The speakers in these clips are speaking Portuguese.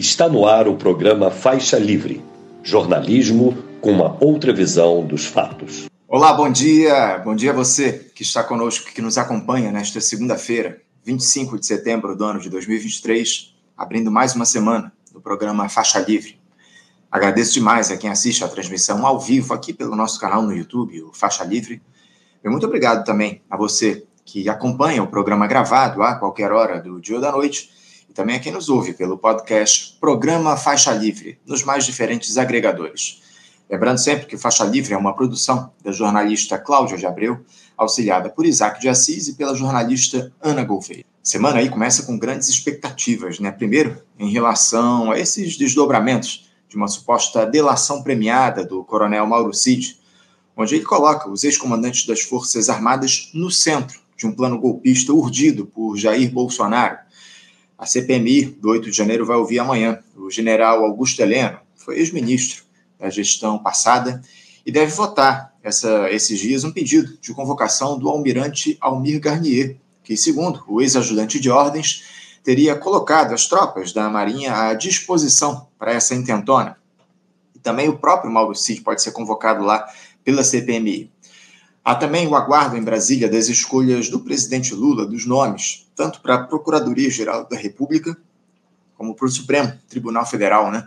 Está no ar o programa Faixa Livre, jornalismo com uma outra visão dos fatos. Olá, bom dia. Bom dia a você que está conosco, que nos acompanha nesta segunda-feira, 25 de setembro do ano de 2023, abrindo mais uma semana do programa Faixa Livre. Agradeço demais a quem assiste a transmissão ao vivo aqui pelo nosso canal no YouTube, o Faixa Livre. E muito obrigado também a você que acompanha o programa gravado a qualquer hora do dia ou da noite e também a quem nos ouve pelo podcast Programa Faixa Livre, nos mais diferentes agregadores. Lembrando sempre que Faixa Livre é uma produção da jornalista Cláudia de Abreu, auxiliada por Isaac de Assis e pela jornalista Ana Gouveia. Semana aí começa com grandes expectativas, né? Primeiro, em relação a esses desdobramentos de uma suposta delação premiada do coronel Mauro Cid, onde ele coloca os ex-comandantes das Forças Armadas no centro de um plano golpista urdido por Jair Bolsonaro, a CPMI do 8 de janeiro vai ouvir amanhã o general Augusto Heleno, foi ex-ministro da gestão passada, e deve votar essa, esses dias um pedido de convocação do almirante Almir Garnier, que, segundo o ex-ajudante de ordens, teria colocado as tropas da Marinha à disposição para essa intentona. E também o próprio Mauro Cid pode ser convocado lá pela CPMI. Há também o aguardo em Brasília das escolhas do presidente Lula dos nomes, tanto para a Procuradoria-Geral da República, como para o Supremo Tribunal Federal, né?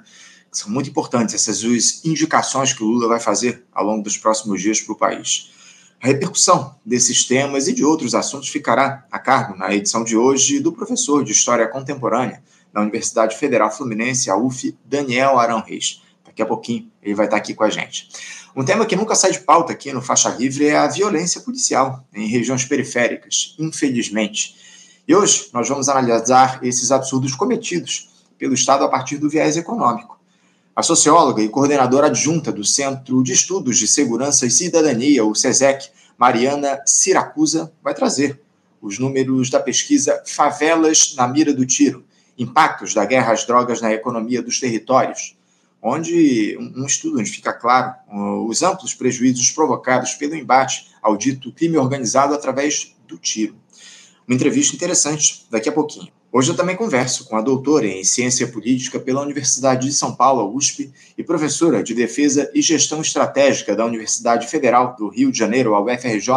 São muito importantes essas indicações que o Lula vai fazer ao longo dos próximos dias para o país. A repercussão desses temas e de outros assuntos ficará a cargo, na edição de hoje, do professor de História Contemporânea da Universidade Federal Fluminense, a UF, Daniel Arão Reis. Daqui a pouquinho ele vai estar aqui com a gente. Um tema que nunca sai de pauta aqui no Faixa Livre é a violência policial em regiões periféricas, infelizmente. E hoje nós vamos analisar esses absurdos cometidos pelo Estado a partir do viés econômico. A socióloga e coordenadora adjunta do Centro de Estudos de Segurança e Cidadania, o SESEC, Mariana Siracusa, vai trazer os números da pesquisa Favelas na Mira do Tiro Impactos da Guerra às Drogas na Economia dos Territórios onde um estudo onde fica claro os amplos prejuízos provocados pelo embate ao dito crime organizado através do tiro. Uma entrevista interessante daqui a pouquinho. Hoje eu também converso com a doutora em Ciência Política pela Universidade de São Paulo, USP, e professora de Defesa e Gestão Estratégica da Universidade Federal do Rio de Janeiro, a UFRJ,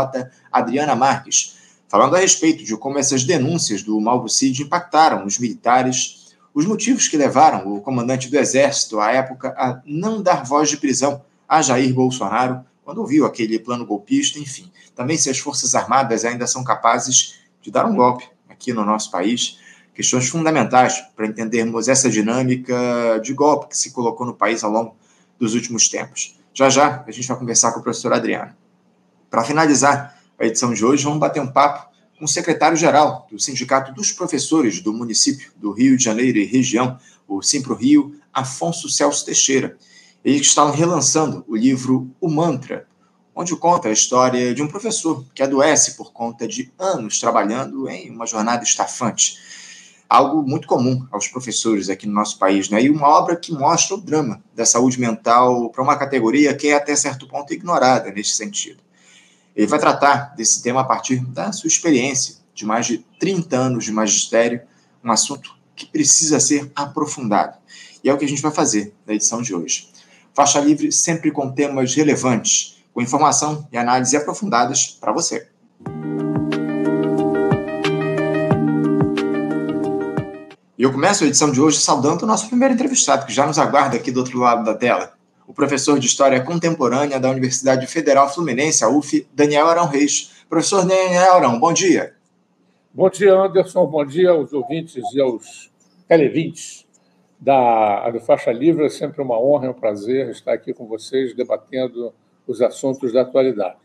Adriana Marques, falando a respeito de como essas denúncias do Cid impactaram os militares os motivos que levaram o comandante do Exército, à época, a não dar voz de prisão a Jair Bolsonaro quando ouviu aquele plano golpista, enfim. Também se as Forças Armadas ainda são capazes de dar um golpe aqui no nosso país. Questões fundamentais para entendermos essa dinâmica de golpe que se colocou no país ao longo dos últimos tempos. Já já a gente vai conversar com o professor Adriano. Para finalizar a edição de hoje, vamos bater um papo com o secretário-geral do Sindicato dos Professores do município do Rio de Janeiro e região, o Simpro Rio, Afonso Celso Teixeira. Eles estão relançando o livro O Mantra, onde conta a história de um professor que adoece por conta de anos trabalhando em uma jornada estafante. Algo muito comum aos professores aqui no nosso país, né? E uma obra que mostra o drama da saúde mental para uma categoria que é até certo ponto ignorada nesse sentido. Ele vai tratar desse tema a partir da sua experiência de mais de 30 anos de magistério, um assunto que precisa ser aprofundado. E é o que a gente vai fazer na edição de hoje. Faixa livre sempre com temas relevantes, com informação e análise aprofundadas para você. E eu começo a edição de hoje saudando o nosso primeiro entrevistado, que já nos aguarda aqui do outro lado da tela o professor de História Contemporânea da Universidade Federal Fluminense, a UF, Daniel Arão Reis. Professor Daniel Arão, bom dia. Bom dia, Anderson. Bom dia aos ouvintes e aos televintes da, do Faixa Livre. É sempre uma honra e um prazer estar aqui com vocês debatendo os assuntos da atualidade.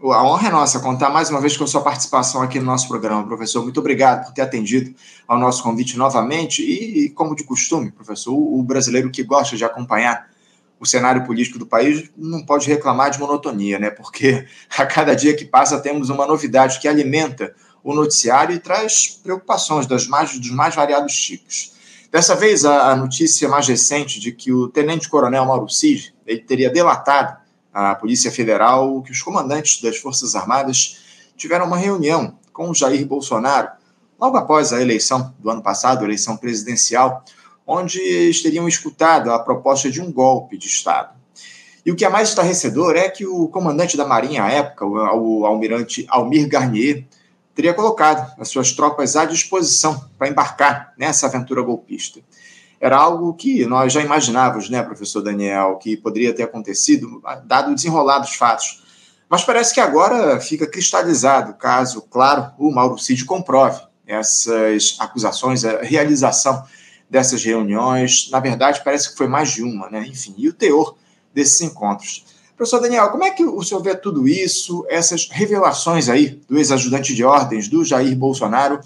A honra é nossa contar mais uma vez com a sua participação aqui no nosso programa, professor. Muito obrigado por ter atendido ao nosso convite novamente. E, como de costume, professor, o brasileiro que gosta de acompanhar o cenário político do país não pode reclamar de monotonia, né? Porque a cada dia que passa temos uma novidade que alimenta o noticiário e traz preocupações das mais, dos mais variados tipos. Dessa vez, a, a notícia mais recente de que o tenente-coronel Mauro Cid ele teria delatado à Polícia Federal que os comandantes das Forças Armadas tiveram uma reunião com o Jair Bolsonaro logo após a eleição do ano passado, a eleição presidencial, onde eles teriam escutado a proposta de um golpe de Estado. E o que é mais estarrecedor é que o comandante da Marinha à época, o almirante Almir Garnier, teria colocado as suas tropas à disposição para embarcar nessa aventura golpista. Era algo que nós já imaginávamos, né, professor Daniel, que poderia ter acontecido, dado o dos fatos. Mas parece que agora fica cristalizado, caso, claro, o Mauro Cid comprove essas acusações, a realização dessas reuniões. Na verdade, parece que foi mais de uma, né? Enfim, e o teor desses encontros. Professor Daniel, como é que o senhor vê tudo isso, essas revelações aí do ex-ajudante de ordens do Jair Bolsonaro?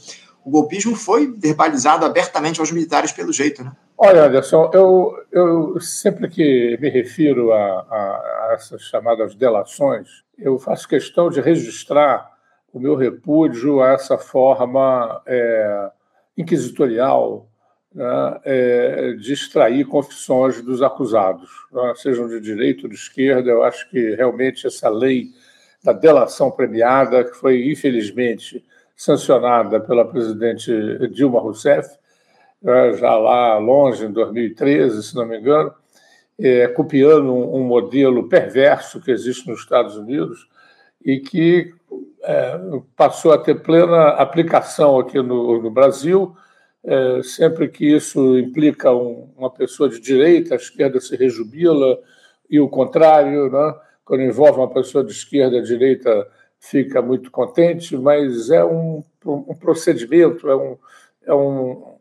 O golpismo foi verbalizado abertamente aos militares pelo jeito, né? Olha, Anderson, eu, eu sempre que me refiro a, a, a essas chamadas delações, eu faço questão de registrar o meu repúdio a essa forma é, inquisitorial né, é, de extrair confissões dos acusados, né, sejam de direita ou de esquerda. Eu acho que realmente essa lei da delação premiada, que foi infelizmente sancionada pela presidente Dilma Rousseff, né, já lá longe, em 2013, se não me engano, é, copiando um, um modelo perverso que existe nos Estados Unidos e que é, passou a ter plena aplicação aqui no, no Brasil é, sempre que isso implica um, uma pessoa de direita, a esquerda se rejubila, e o contrário, né? quando envolve uma pessoa de esquerda, a direita fica muito contente, mas é um, um procedimento, é um, é um,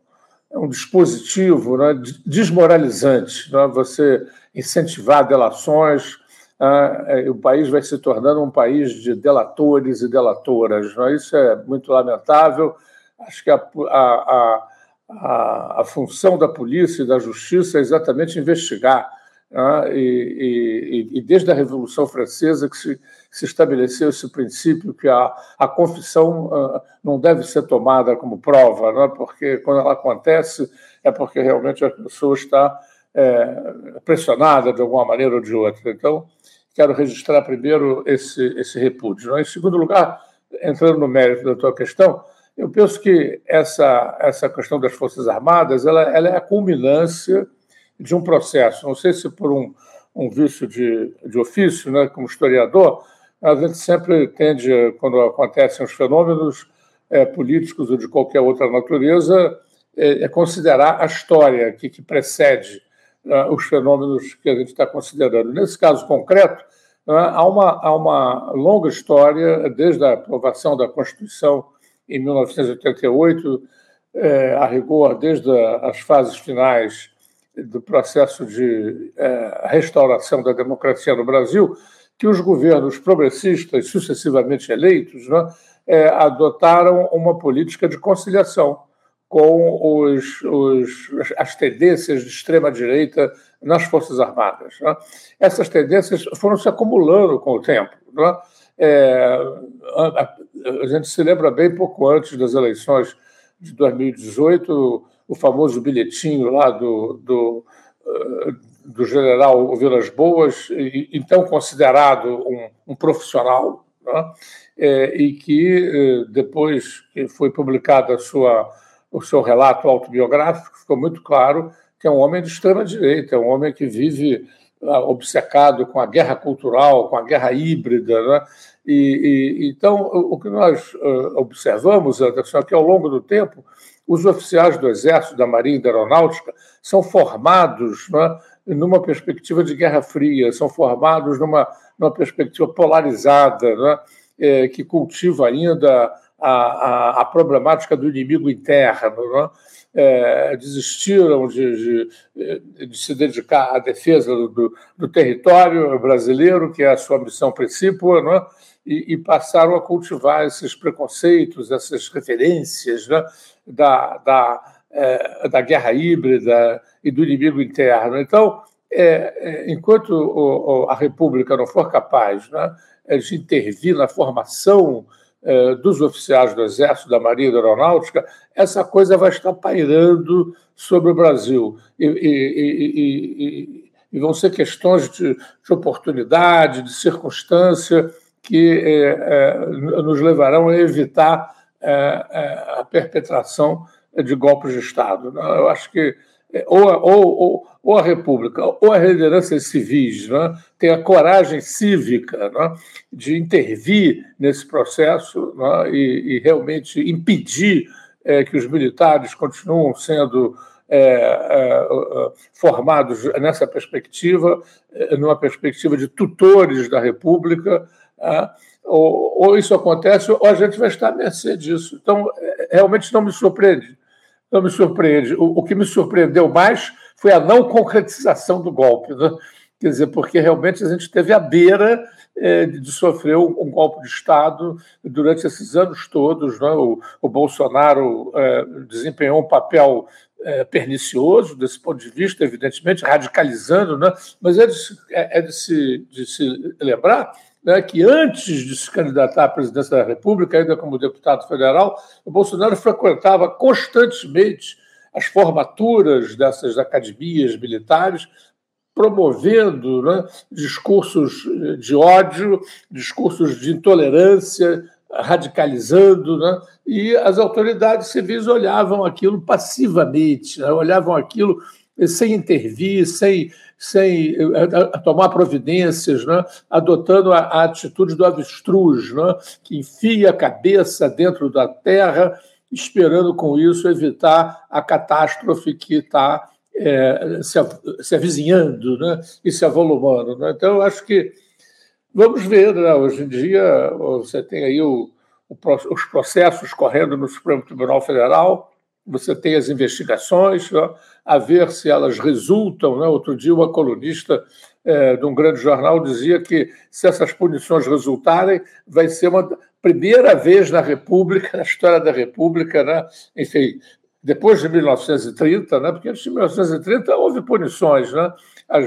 é um dispositivo né? desmoralizante. Né? Você incentivar delações, né? o país vai se tornando um país de delatores e delatoras. Né? Isso é muito lamentável. Acho que a, a, a, a função da polícia e da justiça é exatamente investigar. Né? E, e, e, desde a Revolução Francesa que se, se estabeleceu esse princípio que a, a confissão uh, não deve ser tomada como prova, né? porque quando ela acontece é porque realmente a pessoa está é, pressionada de alguma maneira ou de outra. Então, quero registrar primeiro esse, esse repúdio. Né? Em segundo lugar, entrando no mérito da tua questão, eu penso que essa, essa questão das Forças Armadas ela, ela é a culminância de um processo. Não sei se por um, um vício de, de ofício, né, como historiador, a gente sempre tende, quando acontecem os fenômenos é, políticos ou de qualquer outra natureza, é, é considerar a história que, que precede né, os fenômenos que a gente está considerando. Nesse caso concreto, né, há, uma, há uma longa história, desde a aprovação da Constituição em 1988, é, a rigor, desde as fases finais do processo de é, restauração da democracia no Brasil, que os governos progressistas, sucessivamente eleitos, né, é, adotaram uma política de conciliação com os, os, as tendências de extrema-direita nas Forças Armadas. Né? Essas tendências foram se acumulando com o tempo. Né? É, a, a, gente se lembra bem pouco antes das eleições de 2018, o famoso bilhetinho lá do, do, eh, do general Vilas Boas, então considerado um, um profissional, né? é, e que eh, depois que foi publicado a sua, o seu relato autobiográfico, ficou muito claro que é um homem de extrema direita, é um homem que vive ah, obcecado com a guerra cultural, com a guerra híbrida, né? E, e, então, o que nós uh, observamos, Anderson, é que ao longo do tempo, os oficiais do Exército, da Marinha e da Aeronáutica são formados né, numa perspectiva de Guerra Fria, são formados numa, numa perspectiva polarizada, né, é, que cultiva ainda a, a, a, problemática do inimigo interno. Né, é, desistiram de, de, de, se dedicar à defesa do, do, território brasileiro, que é a sua missão principal, né, e, e, passaram a cultivar esses preconceitos, essas referências né, da, da, é, da guerra híbrida e do inimigo interno. Então, é, é enquanto o, a República não for capaz né, de intervir na formação é, dos oficiais do Exército, da Marinha e da Aeronáutica, essa coisa vai estar pairando sobre o Brasil. E, e, e, e vão ser questões de, de, oportunidade, de circunstância, que é, é, nos levarão a evitar a perpetração de golpes de Estado. Eu acho que é, ou, ou, ou, ou, a República ou as lideranças civis né, têm a coragem cívica né, de intervir nesse processo né, e, e, realmente impedir é, que os militares continuem sendo é, é, formados nessa perspectiva, é, numa perspectiva de tutores da República, é, ou, ou, isso acontece ou a gente vai estar à mercê disso. Então, realmente não me surpreende não me surpreende. O, o, que me surpreendeu mais foi a não concretização do golpe. Né? Quer dizer, porque realmente a gente esteve à beira é, de sofrer um, um, golpe de Estado durante esses anos todos. Né? O, o, Bolsonaro é, desempenhou um papel é, pernicioso desse ponto de vista, evidentemente, radicalizando, né? mas é de, é, é de, se, de se lembrar né, que antes de se candidatar à presidência da República, ainda como deputado federal, o Bolsonaro frequentava constantemente as formaturas dessas academias militares, promovendo né, discursos de ódio, discursos de intolerância, radicalizando, né, e as autoridades civis olhavam aquilo passivamente, né, olhavam aquilo sem intervir, sem sem a tomar providências, né? adotando a, a, atitude do avestruz, né? que enfia a cabeça dentro da terra, esperando com isso evitar a catástrofe que está é, se, se avizinhando né? e se avolumando. Né? Então, eu acho que vamos ver, né? hoje em dia você tem aí o, o, os processos correndo no Supremo Tribunal Federal, você tem as investigações, né, a ver se elas resultam. Né? Outro dia, uma colunista é, de um grande jornal dizia que, se essas punições resultarem, vai ser uma primeira vez na República, na história da República, né? enfim, depois de 1930, né? porque antes de 1930 houve punições, né? As,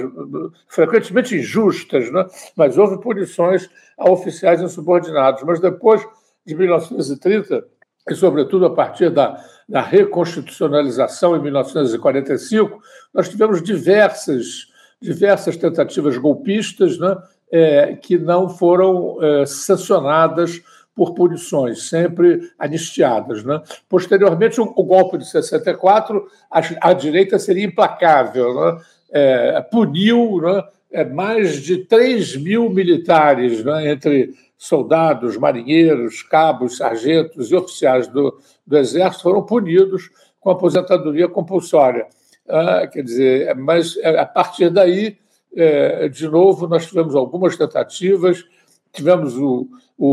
frequentemente injustas, né? mas houve punições a oficiais insubordinados. Mas depois de 1930, e sobretudo a partir da da reconstitucionalização em 1945, nós tivemos diversas, diversas tentativas golpistas né, é, que não foram é, sancionadas por punições, sempre anistiadas. Né? Posteriormente, o, o, golpe de 64, a, a direita seria implacável, né? é, puniu né, é, mais de 3 mil militares, né, entre soldados, marinheiros, cabos, sargentos e oficiais do, do Exército foram punidos com aposentadoria compulsória. Ah, quer dizer, mas é, a partir daí, é, de novo, nós tivemos algumas tentativas, tivemos o, o,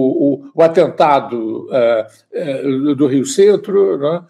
o, o atentado é, do Rio Centro, né,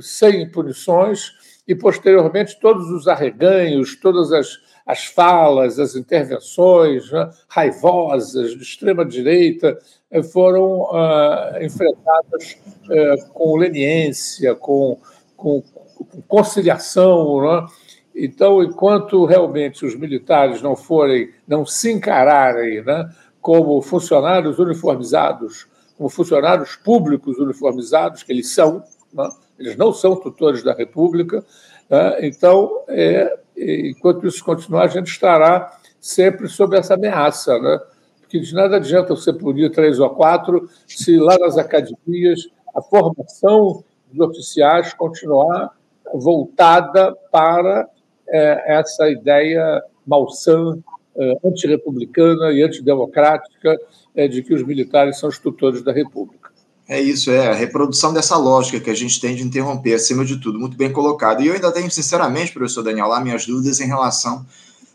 sem punições, e posteriormente todos os arreganhos, todas as as falas, as intervenções né, raivosas de extrema-direita eh, foram uh, enfrentadas uh, com leniência, com, com, com conciliação. Né? Então, enquanto realmente os militares não forem, não se encararem né, como funcionários uniformizados, como funcionários públicos uniformizados, que eles são, né? eles não são tutores da República, né? então é, enquanto isso continuar, a gente estará sempre sob essa ameaça, né? Porque de nada adianta você punir três ou quatro se lá nas academias a formação dos oficiais continuar voltada para é, essa ideia malsã, é, antirrepublicana e antidemocrática é, de que os militares são os tutores da República. É isso, é a reprodução dessa lógica que a gente tem de interromper, acima de tudo, muito bem colocado. E eu ainda tenho, sinceramente, professor Daniel, lá minhas dúvidas em relação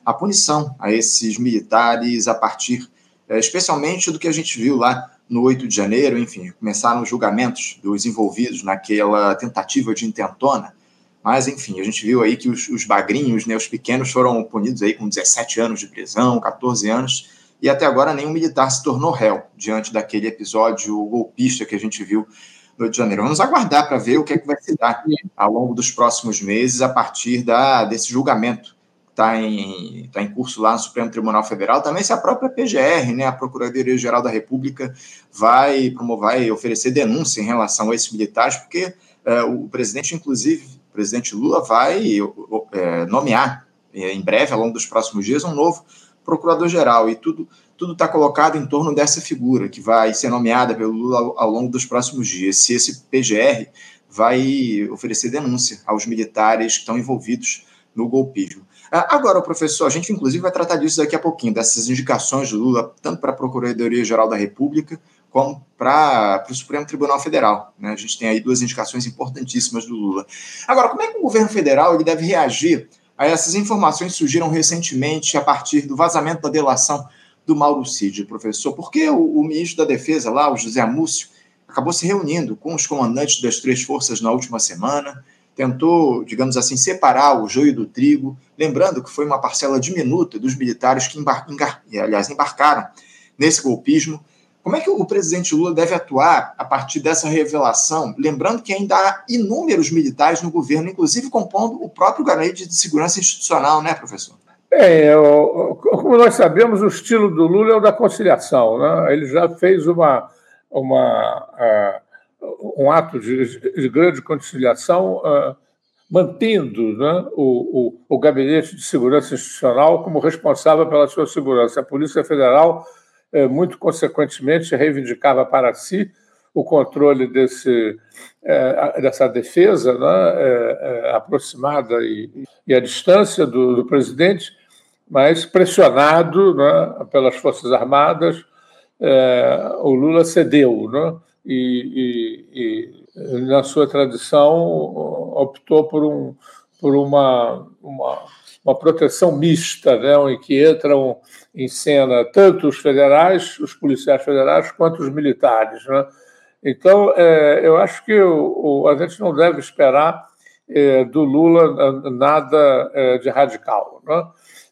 à punição a esses militares a partir, é, especialmente do que a gente viu lá no 8 de janeiro, enfim, começaram os julgamentos dos envolvidos naquela tentativa de intentona, mas, enfim, a gente viu aí que os, os bagrinhos, né, os pequenos, foram punidos aí com 17 anos de prisão, 14 anos, e até agora nenhum militar se tornou réu diante daquele episódio golpista que a gente viu no Rio de Janeiro. Vamos aguardar para ver o que é que vai se dar ao longo dos próximos meses a partir da, desse julgamento que está em, tá em curso lá no Supremo Tribunal Federal. Também se a própria PGR, né, a Procuradoria-Geral da República, vai vai oferecer denúncia em relação a esses militares, porque é, o presidente, inclusive, o presidente Lula, vai é, nomear é, em breve, ao longo dos próximos dias, um novo procurador-geral, e tudo tudo está colocado em torno dessa figura que vai ser nomeada pelo Lula ao, ao longo dos próximos dias. Se esse PGR vai oferecer denúncia aos militares que estão envolvidos no golpismo. Ah, agora, professor, a gente inclusive vai tratar disso daqui a pouquinho, dessas indicações do Lula, tanto para a Procuradoria-Geral da República, como para o Supremo Tribunal Federal. Né? A gente tem aí duas indicações importantíssimas do Lula. Agora, como é que o governo federal ele deve reagir essas informações surgiram recentemente a partir do vazamento da delação do Mauro Cid, professor? Porque o, o ministro da Defesa lá, o José Amúcio, acabou se reunindo com os comandantes das três forças na última semana, tentou, digamos assim, separar o joio do trigo, lembrando que foi uma parcela diminuta dos militares que, embar aliás, embarcaram nesse golpismo. Como é que o presidente Lula deve atuar a partir dessa revelação? Lembrando que ainda há inúmeros militares no governo, inclusive compondo o próprio gabinete de segurança institucional, né, professor? É, como nós sabemos, o estilo do Lula é o da conciliação. Né? Ele já fez uma, uma, uh, um ato de, de grande conciliação, uh, mantendo né, o, o, o, Gabinete de Segurança Institucional como responsável pela sua segurança. A Polícia Federal, muito consequentemente, reivindicava para si o controle desse, eh, dessa defesa né, aproximada e, e à distância do, do presidente, mas pressionado né, pelas Forças Armadas, é, o Lula cedeu, né? E, e, e, na sua tradição optou por, um, por uma, uma, uma proteção mista, né? em que entram em cena tanto os federais, os policiais federais, quanto os militares. Né? Então, é, eu acho que o, o, a gente não deve esperar é, do Lula nada é, de radical. Né?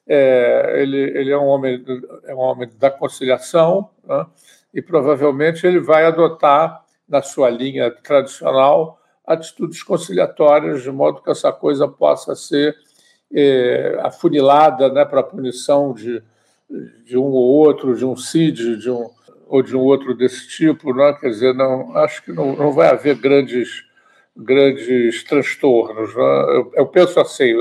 É, ele, ele é, um homem, é um homem da conciliação né? e provavelmente ele vai adotar, na sua linha tradicional, atitudes conciliatórias, de modo que essa coisa possa ser é, afunilada né, para a punição de, de um ou outro, de um CID, de um, ou de um outro desse tipo. Né? Quer dizer, não, acho que não, não vai haver grandes grandes transtornos. Né? Eu, eu, penso assim,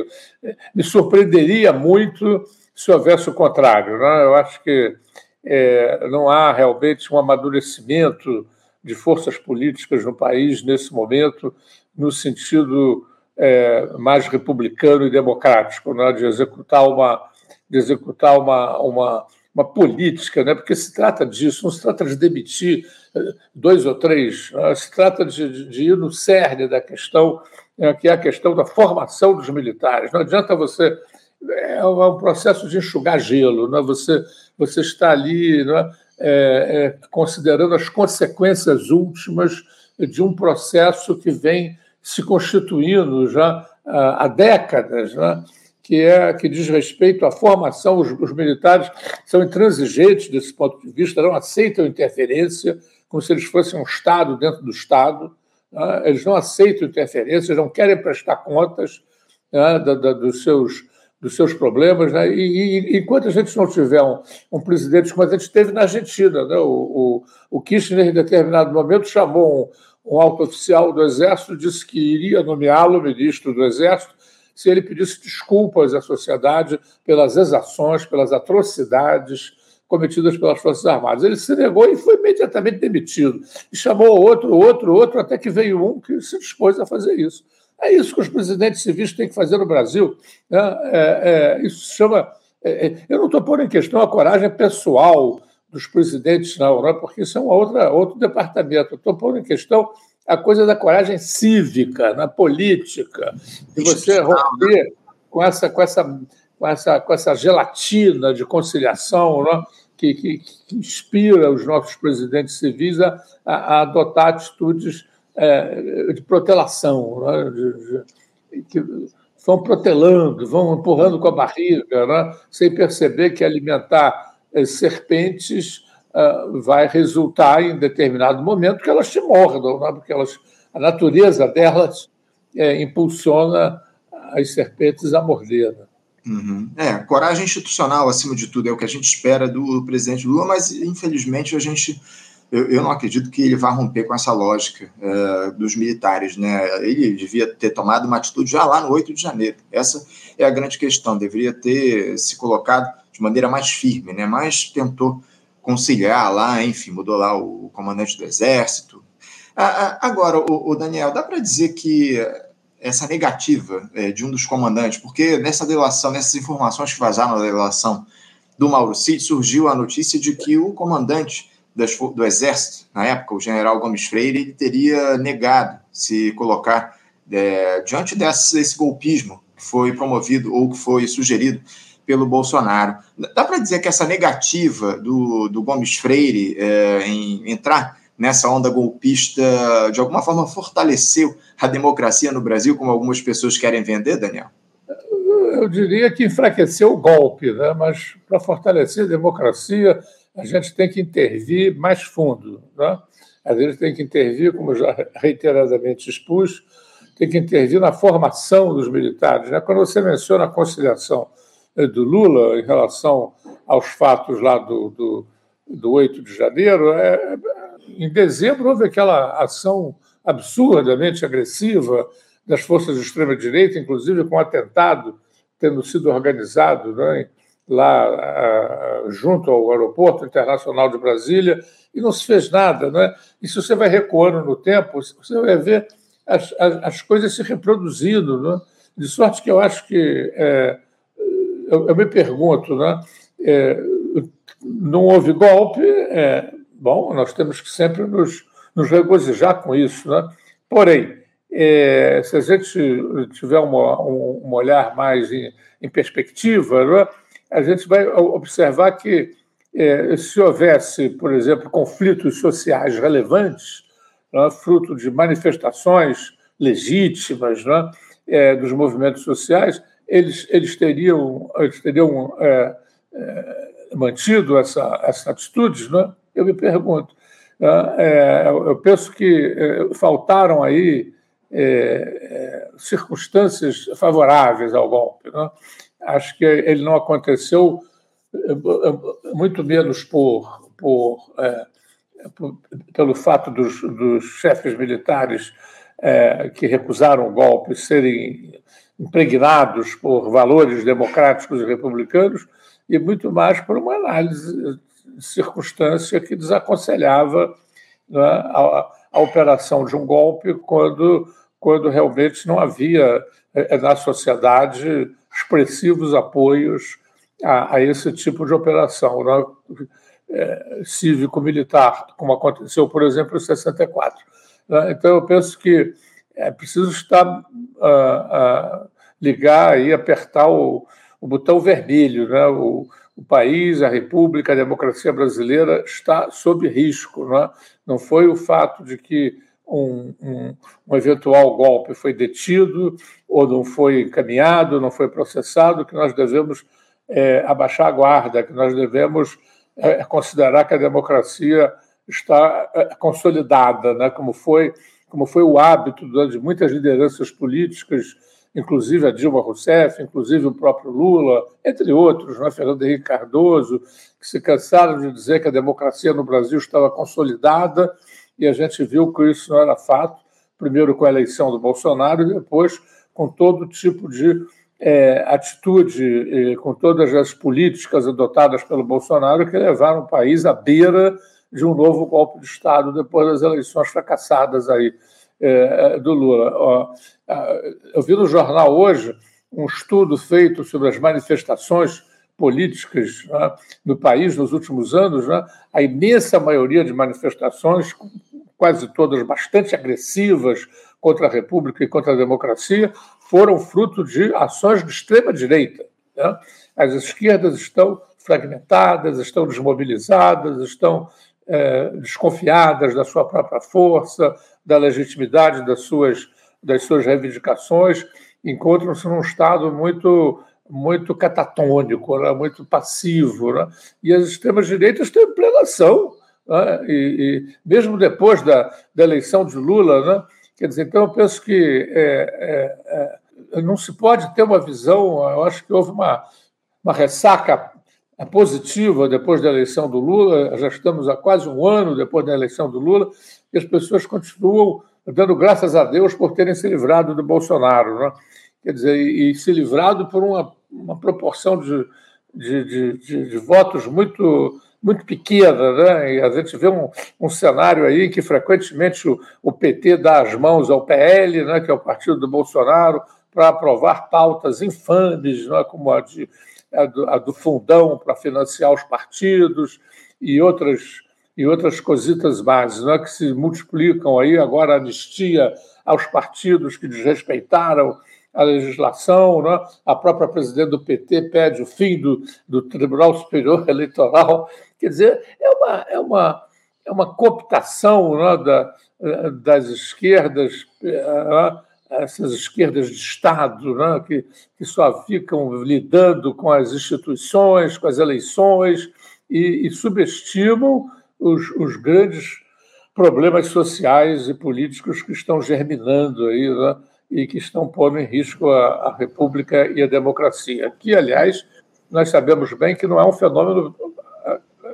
me surpreenderia muito se houvesse o contrário. Né? Eu acho que é, não há realmente um amadurecimento de forças políticas no país nesse momento, no sentido é, mais republicano e democrático, né? de executar uma de executar uma, uma uma política, né? porque se trata disso, não se trata de demitir eh, dois ou três, né? se trata de, de, ir no cerne da questão, né? que é a questão da formação dos militares. Não adianta você. É um processo de enxugar gelo, né? você, você está ali né? é, é, considerando as consequências últimas de um processo que vem se constituindo já há décadas. Né? que é que diz respeito à formação. Os, os, militares são intransigentes desse ponto de vista, não aceitam interferência, como se eles fossem um Estado dentro do Estado. Né? Eles não aceitam interferências, não querem prestar contas né, da, da, dos, seus, dos seus problemas. Né? E, e, enquanto a gente não tiver um, um presidente como a gente teve na Argentina, né? o, o, o Kirchner, em determinado momento, chamou um, alto oficial do Exército, disse que iria nomeá-lo ministro do Exército, se ele pedisse desculpas à sociedade pelas exações, pelas atrocidades cometidas pelas Forças Armadas. Ele se negou e foi imediatamente demitido. E chamou outro, outro, outro, até que veio um que se dispôs a fazer isso. É isso que os presidentes civis têm que fazer no Brasil. Né? É, é, isso se chama. É, é eu não estou pondo em questão a coragem pessoal dos presidentes, não, não porque isso é um outra, outro departamento. Estou pondo em questão a coisa da coragem cívica, na política, de você romper com essa, com essa, com essa, com essa gelatina de conciliação né, que, que, que, inspira os nossos presidentes civis a, a adotar atitudes é, de protelação, né, de, de, que vão protelando, vão empurrando com a barriga, né, sem perceber que alimentar é, serpentes uh, vai resultar em determinado momento que elas te mordam, né? porque elas, a natureza delas é, impulsiona as serpentes a morder. Né? Uhum. É, coragem institucional, acima de tudo, é o que a gente espera do presidente Lula, mas infelizmente a gente. Eu, eu não acredito que ele vá romper com essa lógica uh, dos militares. Né? Ele devia ter tomado uma atitude já lá no 8 de janeiro. Essa é a grande questão. Deveria ter se colocado de maneira mais firme, né? mas tentou conciliar lá, enfim, mudou lá o comandante do exército. Agora, o Daniel, dá para dizer que essa negativa é, de um dos comandantes, porque nessa delação, nessas informações que vazaram na delação do Mauro Cid, surgiu a notícia de que o comandante do Exército, na época, o general Gomes Freire, ele teria negado se colocar é, diante desse, desse golpismo que foi promovido ou que foi sugerido pelo Bolsonaro. Dá para dizer que essa negativa do, do Gomes Freire é, em entrar nessa onda golpista, de alguma forma fortaleceu a democracia no Brasil, como algumas pessoas querem vender, Daniel? Eu diria que enfraqueceu o golpe, né? mas para fortalecer a democracia, a gente tem que intervir mais fundo. Né? A gente tem que intervir, como já reiteradamente expus, tem que intervir na formação dos militares. Né? Quando você menciona a conciliação do Lula em relação aos fatos lá do, do, do 8 de janeiro, é, em dezembro houve aquela ação absurdamente agressiva das forças de extrema-direita, inclusive com um atentado tendo sido organizado né, lá junto ao Aeroporto Internacional de Brasília, e não se fez nada. Né? E se você vai recuando no tempo, você vai ver as, as, as coisas se reproduzindo. Né? De sorte que eu acho que. É, eu, eu, me pergunto, né? É, não houve golpe, é, Bom, nós temos que sempre nos, nos regozijar com isso. Né? Porém, é, se a gente tiver uma, um, um olhar mais em, em perspectiva, né, a gente vai observar que é, se houvesse, por exemplo, conflitos sociais relevantes, né, fruto de manifestações legítimas né, é, dos movimentos sociais, eles, eles teriam, eles teriam é, é mantido essa, essa atitude, né? eu me pergunto. Né, é, eu penso que é, faltaram aí é, é, circunstâncias favoráveis ao golpe. Né? Acho que ele não aconteceu muito menos por, por, por pelo fato dos, dos chefes militares que recusaram o golpe serem impregnados por valores democráticos e republicanos, e muito mais por uma análise circunstância que desaconselhava né, a, a, operação de um golpe quando, quando realmente não havia eh, na sociedade expressivos apoios a, a esse tipo de operação né, é, cívico-militar, como aconteceu, por exemplo, em 64. Né. Então, eu penso que é preciso estar ligar e apertar o, o botão vermelho, né? o, o país, a República, a democracia brasileira está sob risco. Não, é? não foi o fato de que um, um, um, eventual golpe foi detido ou não foi encaminhado, não foi processado, que nós devemos é, abaixar a guarda, que nós devemos é, considerar que a democracia está é, consolidada, né? como, foi, como foi o hábito de muitas lideranças políticas inclusive a Dilma Rousseff, inclusive o próprio Lula, entre outros, né, Fernando Henrique Cardoso, que se cansaram de dizer que a democracia no Brasil estava consolidada, e a gente viu que isso não era fato, primeiro com a eleição do Bolsonaro e depois com todo tipo de é, atitude, com todas as políticas adotadas pelo Bolsonaro que levaram o país à beira de um novo golpe de Estado depois das eleições fracassadas aí é, do Lula. Eu vi no jornal hoje um estudo feito sobre as manifestações políticas né, no país nos últimos anos. Né, a imensa maioria de manifestações, quase todas bastante agressivas contra a República e contra a democracia, foram fruto de ações de extrema-direita. Né? As esquerdas estão fragmentadas, estão desmobilizadas, estão é, desconfiadas da sua própria força, da legitimidade das suas, das suas reivindicações, encontram-se num estado muito muito catatônico, né? muito passivo. Né? E as extremas-direitas têm plena ação. Né? E, e, mesmo depois da, da eleição de Lula, né? quer dizer, então eu penso que é, é, é, não se pode ter uma visão, eu acho que houve uma, uma ressaca positiva depois da eleição do Lula, já estamos há quase um ano depois da eleição do Lula, e as pessoas continuam dando graças a Deus por terem se livrado do Bolsonaro, né? quer dizer, e, se livrado por uma, uma proporção de, de, de, de, votos muito muito pequena, né? E a gente vê um, um cenário aí que frequentemente o, o, PT dá as mãos ao PL, né? Que é o partido do Bolsonaro, para aprovar pautas infames, né? Como a, de, a, do, a do fundão para financiar os partidos e outras e outras cositas mais, né? Que se multiplicam aí agora anistia aos partidos que desrespeitaram a legislação, né? a própria presidente do PT pede o fim do, do Tribunal Superior Eleitoral. Quer dizer, é uma, é uma, é uma cooptação né? da, das esquerdas, né? Essas esquerdas de Estado, né? que, que só ficam lidando com as instituições, com as eleições e, e subestimam os, os grandes problemas sociais e políticos que estão germinando aí, né? e que estão pondo em risco a, a República e a democracia, que, aliás, nós sabemos bem que não é um fenômeno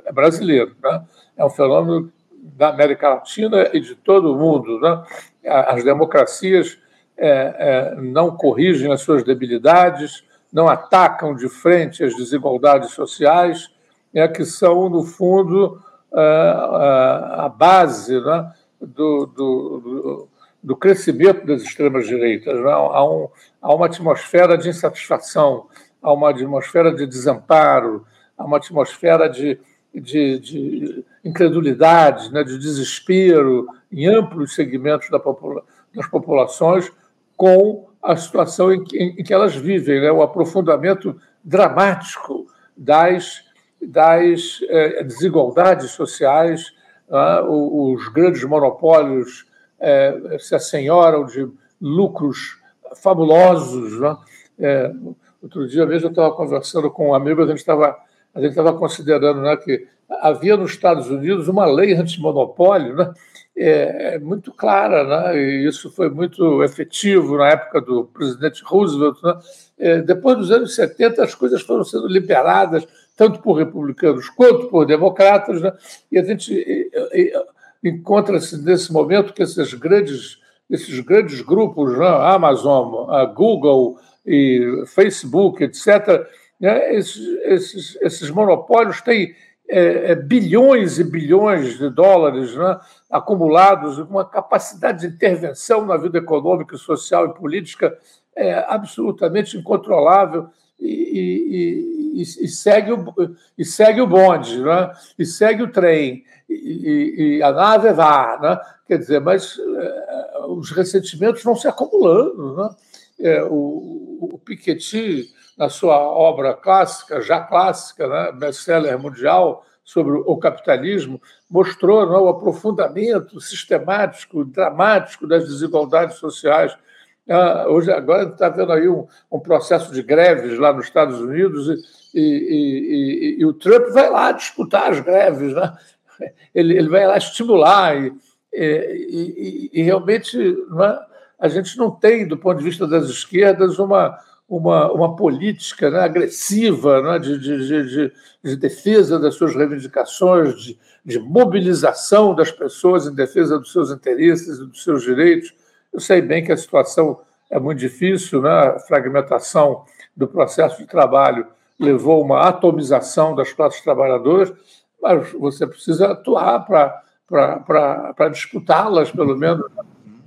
é brasileiro, né? é um fenômeno da América Latina e de todo o mundo. Né? As democracias é, é, não corrigem as suas debilidades, não atacam de frente as desigualdades sociais, é, que são, no fundo, a, é, a, a base né? do, do do crescimento das extremas-direitas. Né? Há, um, há uma atmosfera de insatisfação, há uma atmosfera de desamparo, há uma atmosfera de, de, de incredulidade, né? de desespero em amplos segmentos da popula das populações com a situação em que, em que elas vivem, né? o aprofundamento dramático das, das eh, desigualdades sociais, né? os grandes monopólios é, se assenhoram de lucros fabulosos. Né? É, outro dia mesmo eu estava conversando com um amigo, a gente estava a gente estava considerando né, que havia nos Estados Unidos uma lei antimonopólio né, é, é, muito clara, né, e isso foi muito efetivo na época do presidente Roosevelt. Né, é, depois dos anos 70, as coisas foram sendo liberadas, tanto por republicanos quanto por democratas, né, e a gente encontra-se nesse momento que esses grandes, esses grandes grupos, né, Amazon, a Google e Facebook, etc., né, esses, esses, esses monopólios têm é, é, bilhões e bilhões de dólares né, acumulados, uma capacidade de intervenção na vida econômica, social e política é, absolutamente incontrolável e, e, e, segue o, e segue o bonde, né? e segue o trem e, e, a nave vá, né? quer dizer, mas é, os ressentimentos vão se acumulando. Né? É, o, o Piketty, na sua obra clássica, já clássica, né? best-seller mundial, sobre o capitalismo, mostrou né, o aprofundamento sistemático, dramático das desigualdades sociais. Ah, hoje, agora está vendo aí um, um, processo de greves lá nos Estados Unidos e, e, e, e, o Trump vai lá disputar as greves, né? ele, ele vai lá estimular e realmente é, a gente não tem, do ponto de vista das esquerdas, uma, uma, uma política né, agressiva né, de, de, de, de, defesa das suas reivindicações, de, de mobilização das pessoas em defesa dos seus interesses e dos seus direitos. Eu sei bem que a situação é muito difícil, né? a fragmentação do processo de trabalho levou uma atomização das classes trabalhadoras, mas você precisa atuar para disputá-las, pelo menos.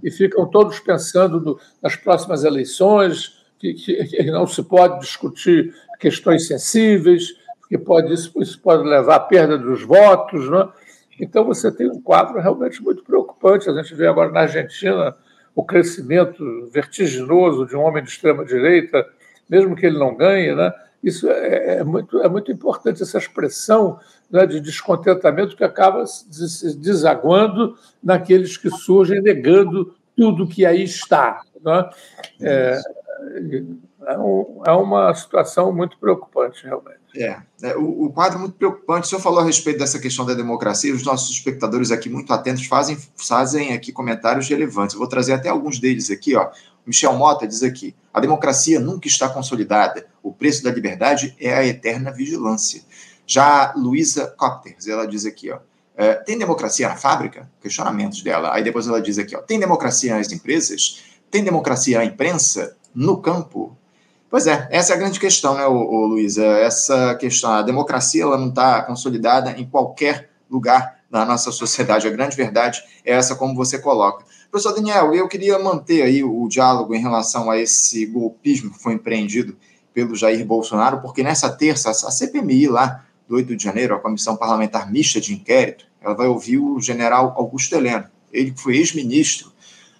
E ficam todos pensando no, nas próximas eleições, que, que, que, não se pode discutir questões sensíveis, que pode, isso, isso pode levar à perda dos votos. Né? Então, você tem um quadro realmente muito preocupante. A gente vê agora na Argentina o crescimento vertiginoso de um homem de extrema-direita, mesmo que ele não ganhe, né? Isso é, é, muito, é muito importante, essa expressão né, de descontentamento que acaba se desaguando naqueles que surgem negando tudo que aí está. Né? É, é, é, uma situação muito preocupante, realmente. É, é o, o, quadro é muito preocupante. O senhor falou a respeito dessa questão da democracia, os nossos espectadores aqui muito atentos fazem, fazem aqui comentários relevantes. Eu vou trazer até alguns deles aqui. Ó. Michel Mota diz aqui: a democracia nunca está consolidada. O preço da liberdade é a eterna vigilância. Já Luísa Copters, ela diz aqui, ó, é, tem democracia na fábrica? Questionamentos dela. Aí depois ela diz aqui, ó, tem democracia nas empresas? Tem democracia na imprensa? No campo? Pois é, essa é a grande questão, né, Luísa? Essa questão, a democracia ela não está consolidada em qualquer lugar da nossa sociedade. A grande verdade é essa, como você coloca. Professor Daniel, eu queria manter aí o diálogo em relação a esse golpismo que foi empreendido pelo Jair Bolsonaro, porque nessa terça, a CPMI lá do 8 de janeiro, a Comissão Parlamentar Mista de Inquérito, ela vai ouvir o general Augusto Heleno, ele que foi ex-ministro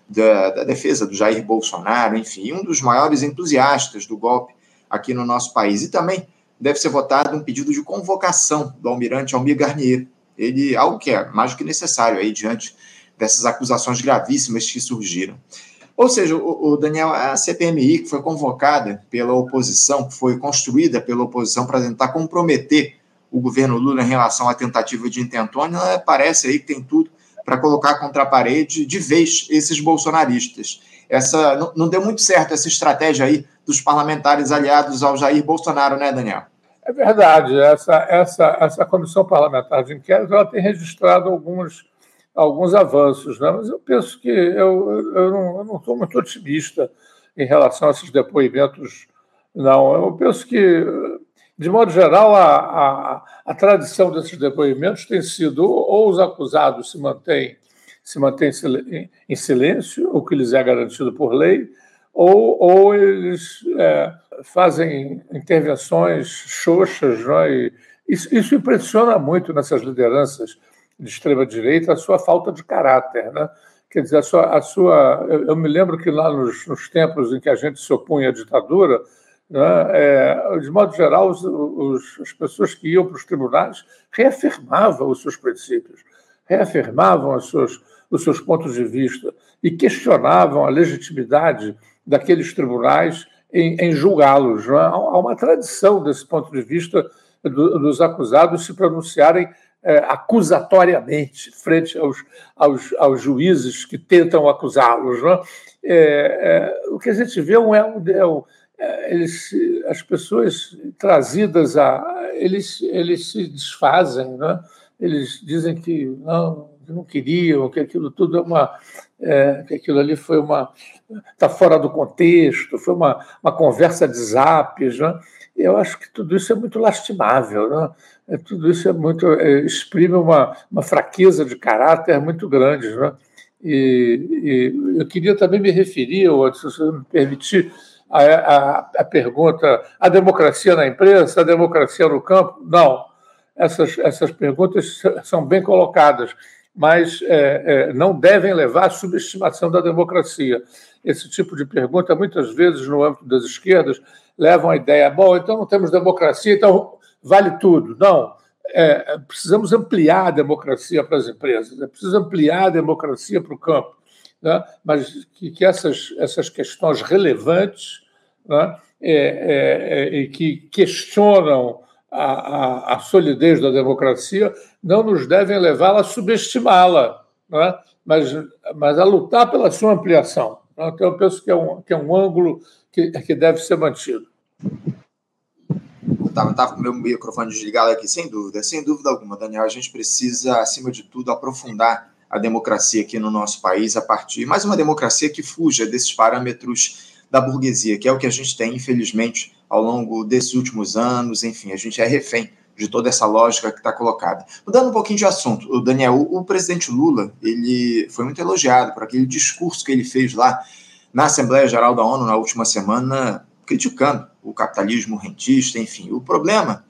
da, da, defesa do Jair Bolsonaro, enfim, um dos maiores entusiastas do golpe aqui no nosso país. E também deve ser votado um pedido de convocação do almirante Almir Garnier. Ele, algo que é mais do que necessário aí diante dessas acusações gravíssimas que surgiram. Ou seja, o, o Daniel, a CPMI que foi convocada pela oposição, que foi construída pela oposição para tentar comprometer o governo Lula em relação à tentativa de intentona, parece aí que tem tudo para colocar contra a parede de vez esses bolsonaristas. Essa não, não, deu muito certo essa estratégia aí dos parlamentares aliados ao Jair Bolsonaro, né, Daniel? É verdade. Essa, essa, essa comissão parlamentar de inquérito ela tem registrado alguns, alguns avanços, né? mas eu penso que eu, eu não estou muito otimista em relação a esses depoimentos, não. Eu penso que de modo geral, a, a, a, tradição desses depoimentos tem sido ou os acusados se mantêm, se mantêm em silêncio, o que lhes é garantido por lei, ou, ou eles é, fazem intervenções xoxas. Né? Isso, isso, impressiona muito nessas lideranças de extrema-direita, a sua falta de caráter. Né? Quer dizer, a sua. A sua eu, eu me lembro que lá nos, nos tempos em que a gente se opunha à ditadura, né? É, de modo geral, os, os, as pessoas que iam para os tribunais reafirmavam os seus princípios, reafirmavam seus, os seus pontos de vista e questionavam a legitimidade daqueles tribunais em, em julgá-los. Né? Há uma tradição desse ponto de vista do, dos acusados se pronunciarem é, acusatoriamente frente aos, aos, aos, juízes que tentam acusá-los. Né? É, é, o que a gente vê é um, é um, é, eles, as pessoas trazidas a. Eles, eles se desfazem, né? eles dizem que não, não queriam, que aquilo tudo é uma. É, que aquilo ali foi uma. está fora do contexto, foi uma, uma conversa de zaps. Né? Eu acho que tudo isso é muito lastimável. Né? É, tudo isso é muito. É, exprime uma, uma fraqueza de caráter muito grande. Né? E, e eu queria também me referir, se você me permitir, a, a, a pergunta: a democracia na imprensa, a democracia no campo? Não. Essas, essas perguntas são bem colocadas, mas é, é, não devem levar à subestimação da democracia. Esse tipo de pergunta, muitas vezes, no âmbito das esquerdas, levam a ideia: bom, então não temos democracia, então vale tudo. Não. É, precisamos ampliar a democracia para as empresas, é preciso ampliar a democracia para o campo né? mas que, que, essas, essas questões relevantes né? é, é, é, que questionam a, a, a, solidez da democracia não nos devem levá-la a subestimá-la, né? mas, mas a lutar pela sua ampliação. Né? Então, eu penso que é um, que é um ângulo que, que deve ser mantido. Estava com o meu microfone desligado aqui, sem dúvida, sem dúvida alguma, Daniel. A gente precisa, acima de tudo, aprofundar a democracia aqui no nosso país a partir mais uma democracia que fuja desses parâmetros da burguesia, que é o que a gente tem, infelizmente, ao longo desses últimos anos. Enfim, a gente é refém de toda essa lógica que está colocada. Mudando um pouquinho de assunto, o Daniel, o, o presidente Lula, ele foi muito elogiado por aquele discurso que ele fez lá na Assembleia Geral da ONU na última semana, criticando o capitalismo rentista, enfim. O problema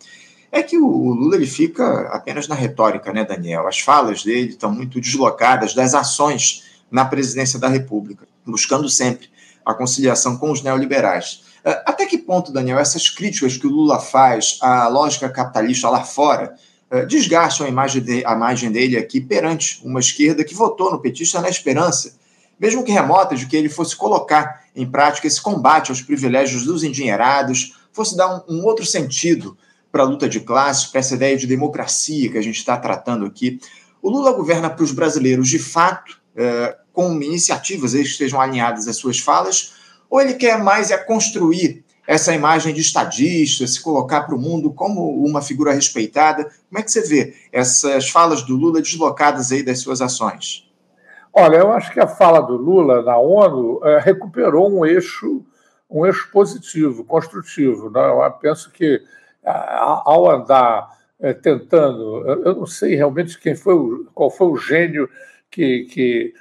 é que o Lula ele fica apenas na retórica, né, Daniel? As falas dele estão muito deslocadas das ações na presidência da República, buscando sempre a conciliação com os neoliberais. É, até que ponto, Daniel, essas críticas que o Lula faz à lógica capitalista lá fora é, desgastam a imagem, de, a imagem dele aqui perante uma esquerda que votou no petista na esperança, mesmo que remota, de que ele fosse colocar em prática esse combate aos privilégios dos endinheirados, fosse dar um, um outro sentido para a luta de classes, para essa ideia de democracia que a gente está tratando aqui. O Lula governa para os brasileiros de fato, é, com iniciativas que estejam alinhadas às suas falas, ou ele quer mais é construir essa imagem de estadista, se colocar para o mundo como uma figura respeitada? Como é que você vê essas falas do Lula deslocadas aí das suas ações? Olha, eu acho que a fala do Lula na ONU é, recuperou um eixo um eixo positivo, construtivo. Né? Eu penso que, ao andar é, tentando, eu não sei realmente quem foi, qual foi o gênio que, que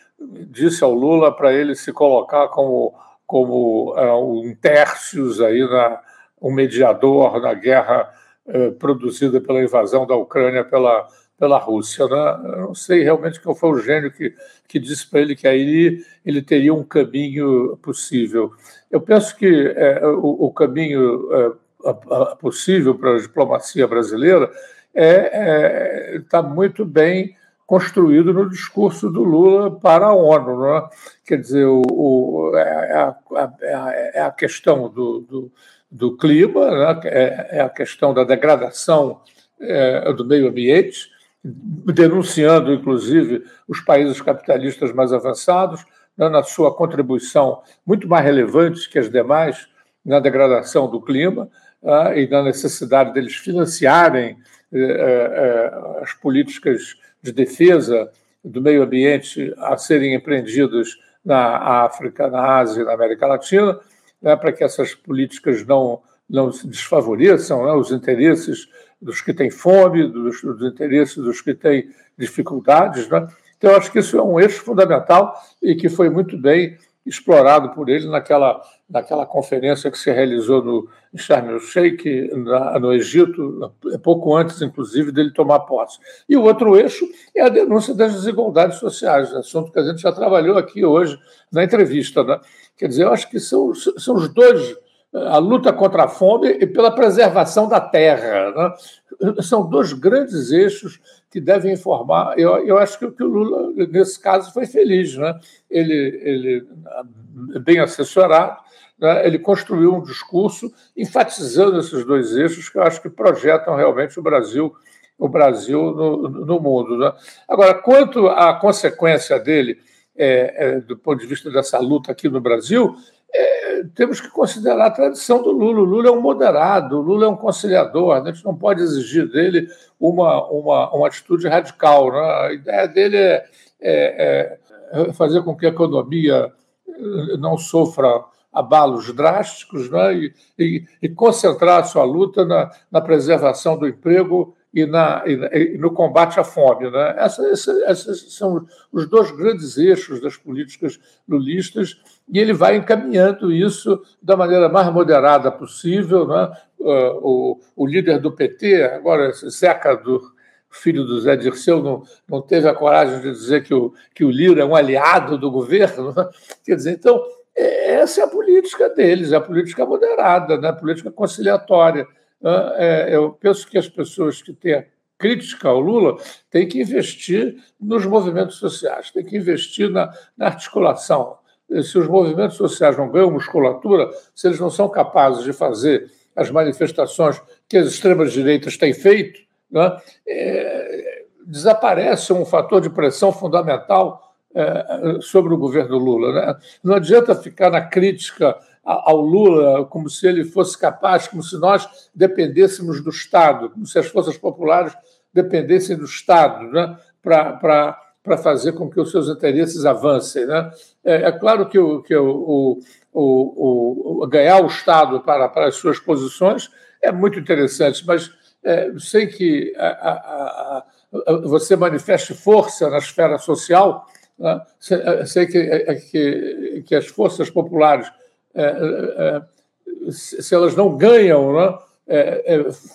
disse ao Lula para ele se colocar como, como um tercius aí na, um mediador na guerra uh, produzida pela invasão da Ucrânia pela, pela Rússia. Né? Eu não sei realmente qual foi o gênio que, que disse para ele que aí ele teria um caminho possível. Eu penso que o, o, caminho possível para a diplomacia brasileira está é, é, tá muito bem construído no discurso do Lula para a ONU. Né? Quer dizer, o, o é, é, a, é, a, questão do, do, do clima, é, a questão da degradação do meio ambiente, denunciando, inclusive, os países capitalistas mais avançados né, na sua contribuição muito mais relevante que as demais na degradação do clima e na necessidade deles financiarem eh, eh, as políticas de defesa do meio ambiente a serem empreendidas na África, na Ásia na América Latina, né, para que essas políticas não, não se desfavoreçam né, os interesses dos que têm fome, dos, dos interesses dos que têm dificuldades. Né? Então, acho que isso é um eixo fundamental e que foi muito bem explorado por ele naquela, naquela conferência que se realizou no Sharm el-Sheikh, no Egito, pouco antes, inclusive, dele tomar posse. E o outro eixo é a denúncia das desigualdades sociais, assunto que a gente já trabalhou aqui hoje na entrevista. Né? Quer dizer, eu acho que são, são os dois a luta contra a fome e pela preservação da terra. Né? São dois grandes eixos que devem informar. Eu, eu acho que, que o Lula, nesse caso, foi feliz. Né? Ele, ele, bem assessorado, né? ele construiu um discurso enfatizando esses dois eixos que eu acho que projetam realmente o Brasil o Brasil no, no mundo. Né? Agora, quanto à consequência dele, é, é, do ponto de vista dessa luta aqui no Brasil, é, temos que considerar a tradição do Lula. O Lula é um moderado, o Lula é um conciliador, a gente não pode exigir dele uma, uma, uma atitude radical. Né? A ideia dele é, é, é, fazer com que a economia não sofra abalos drásticos né? e, e, e concentrar sua luta na, na preservação do emprego e, na, e, no combate à fome. Né? Essas, essas são os dois grandes eixos das políticas lulistas e ele vai encaminhando isso da maneira mais moderada possível. Né? O, o líder do PT, agora Zeca, do filho do Zé Dirceu, não, não teve a coragem de dizer que o, que o Lira é um aliado do governo. Né? Quer dizer, então, essa é a política deles, é a política moderada, né? a política conciliatória. Né? É, eu penso que as pessoas que têm crítica ao Lula têm que investir nos movimentos sociais, têm que investir na, na articulação se os movimentos sociais não ganham musculatura, se eles não são capazes de fazer as manifestações que as extremas-direitas têm feito, né, é, desaparece um fator de pressão fundamental é, sobre o governo Lula. Né? Não adianta ficar na crítica ao Lula como se ele fosse capaz, como se nós dependêssemos do Estado, como se as forças populares dependessem do Estado né? para fazer com que os seus interesses avancem. Né? É, é claro que, o, que o, o, o, ganhar o Estado para, para as suas posições é muito interessante, mas é, sem que a, a, a, você manifeste força na esfera social? Sei que, é, que, que as forças populares, se elas não ganham né?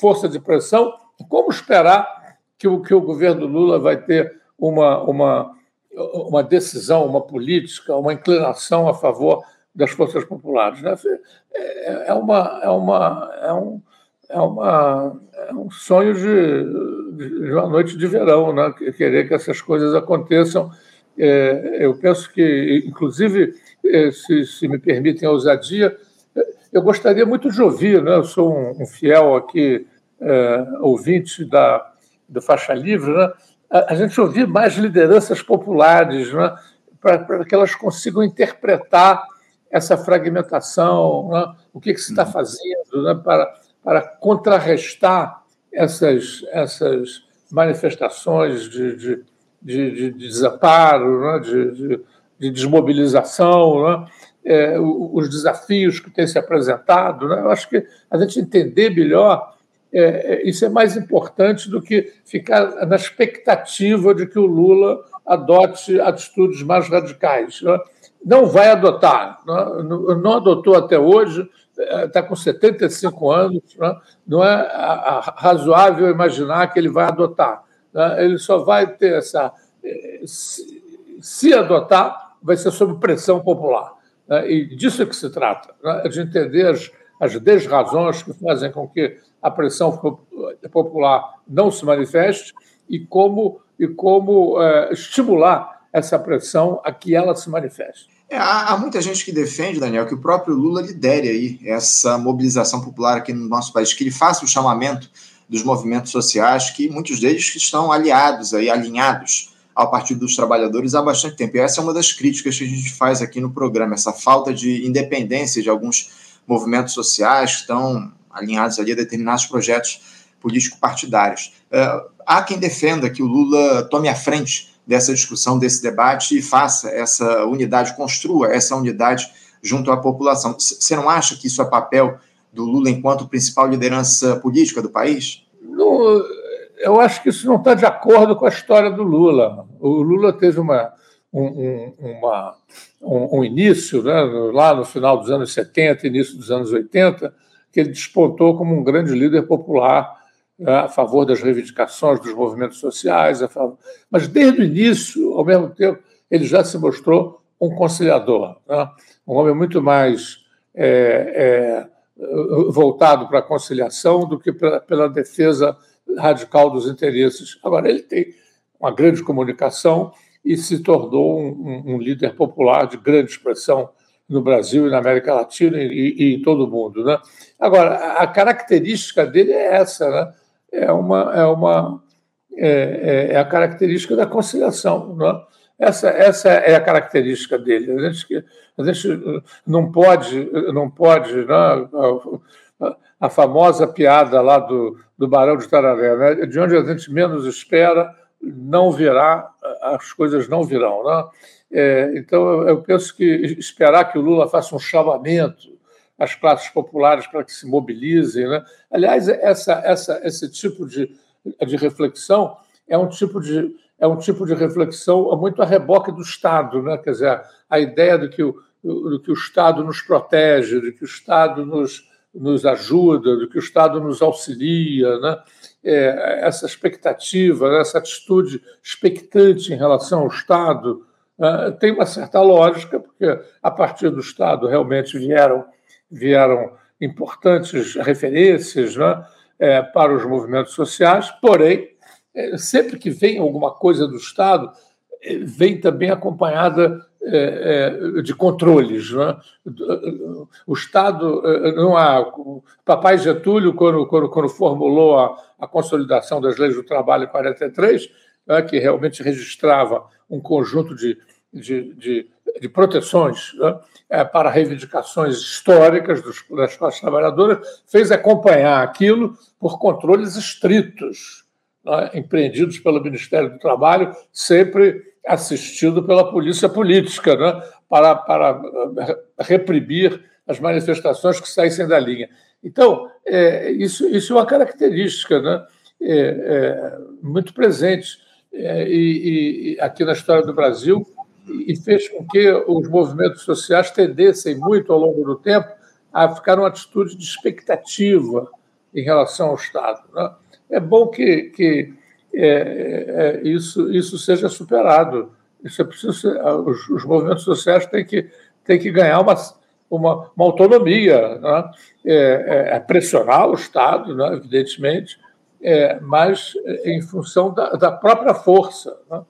Força de pressão, como esperar que o, que o governo Lula vai ter uma, uma, uma decisão, uma política, uma inclinação a favor das forças populares. Né? É, uma, é, uma, é, um, é, uma, é um sonho de, de uma noite de verão, né? querer que essas coisas aconteçam. É, eu penso que, inclusive, é, se, se me permitem a ousadia, eu gostaria muito de ouvir, né? eu sou um, um fiel aqui, é, ouvinte da, do Faixa Livre, né? a, gente ouvir mais lideranças populares, né, para que elas consigam interpretar essa fragmentação, né, o que, que se está uhum. fazendo né, para, para contrarrestar essas, essas manifestações de, de, de, de desamparo, né, de, de, desmobilização. Né. é, os desafios que têm se apresentado. Né? Eu acho que a gente entender melhor é, é, isso é mais importante do que ficar na expectativa de que o Lula adote atitudes mais radicais. Né? Não vai adotar, né? não, não adotou até hoje, está é, com 75 anos, né? não é razoável imaginar que ele vai adotar. Né? Ele só vai ter essa. É, se adotar, vai ser sob pressão popular. Né? E disso é que se trata, né? de entender as, desrazões que fazem com que a pressão popular não se manifeste e como, e como é, estimular essa pressão a que ela se manifeste. É, há, há, muita gente que defende, Daniel, que o próprio Lula lidere aí essa mobilização popular aqui no nosso país, que ele faça o chamamento dos movimentos sociais, que muitos deles estão aliados aí, alinhados ao Partido dos Trabalhadores há bastante tempo. E essa é uma das críticas que a gente faz aqui no programa, essa falta de independência de alguns movimentos sociais que estão alinhados ali a determinados projetos político-partidários. Uh, há quem defenda que o Lula tome a frente dessa discussão, desse debate e faça essa unidade, construa essa unidade junto à população. Você não acha que isso é papel do Lula enquanto principal liderança política do país? No, eu acho que isso não está de acordo com a história do Lula. O Lula teve uma, um, uma, um, um início, né, lá no final dos anos 70, início dos anos 80, que ele despontou como um grande líder popular né, a favor das reivindicações dos movimentos sociais, favor... mas desde o início, ao mesmo tempo, ele já se mostrou um conciliador, né? um homem muito mais é, é, voltado para a conciliação do que pela, pela defesa radical dos interesses. Agora, ele tem uma grande comunicação e se tornou um, um líder popular de grande expressão no Brasil e na América Latina e, e, em todo o mundo. Né? Agora, a característica dele é essa, né? é, uma, é, uma, é, é, é a característica da conciliação. Né? Essa, essa é a característica dele. A gente, a gente não pode, não pode né? a, famosa piada lá do, do Barão de Tararé, né? de onde a gente menos espera, não virá, as coisas não virão. Né? É, então, eu penso que esperar que o Lula faça um chamamento às classes populares para que se mobilizem. Né? Aliás, essa, essa, esse tipo de, de reflexão é um tipo de, é um tipo de reflexão muito a reboque do Estado. Né? Quer dizer, a ideia de que o, que o Estado nos protege, de que o Estado nos, nos ajuda, de que o Estado nos auxilia. Né? É, essa expectativa, essa atitude expectante em relação ao Estado ah, tem uma certa lógica, porque a partir do Estado realmente vieram, vieram importantes referências né, é, para os movimentos sociais, porém, sempre que vem alguma coisa do Estado, é, vem também acompanhada de controles. Né? O Estado não há. Papai Getúlio, quando, quando, quando formulou a, a, consolidação das leis do trabalho em 43, né, que realmente registrava um conjunto de, de, de, de proteções né, é, para reivindicações históricas dos, das classes trabalhadoras, fez acompanhar aquilo por controles estritos, né, empreendidos pelo Ministério do Trabalho, sempre assistido pela polícia política, né, para, para eh, reprimir as manifestações que saíssem da linha. Então, é, isso, isso é uma característica né, é, é, muito presente é, e, e, aqui na história do Brasil e fez com que os movimentos sociais tendessem muito ao longo do tempo a ficar numa atitude de expectativa em relação ao Estado. Né? É bom que, que é, é, isso, isso seja superado. Isso é preciso ser, os, os, movimentos sociais têm que, têm que ganhar uma, uma, uma autonomia, né? é, é, é pressionar o Estado, né? evidentemente, é, mas em função da, da própria força. Né?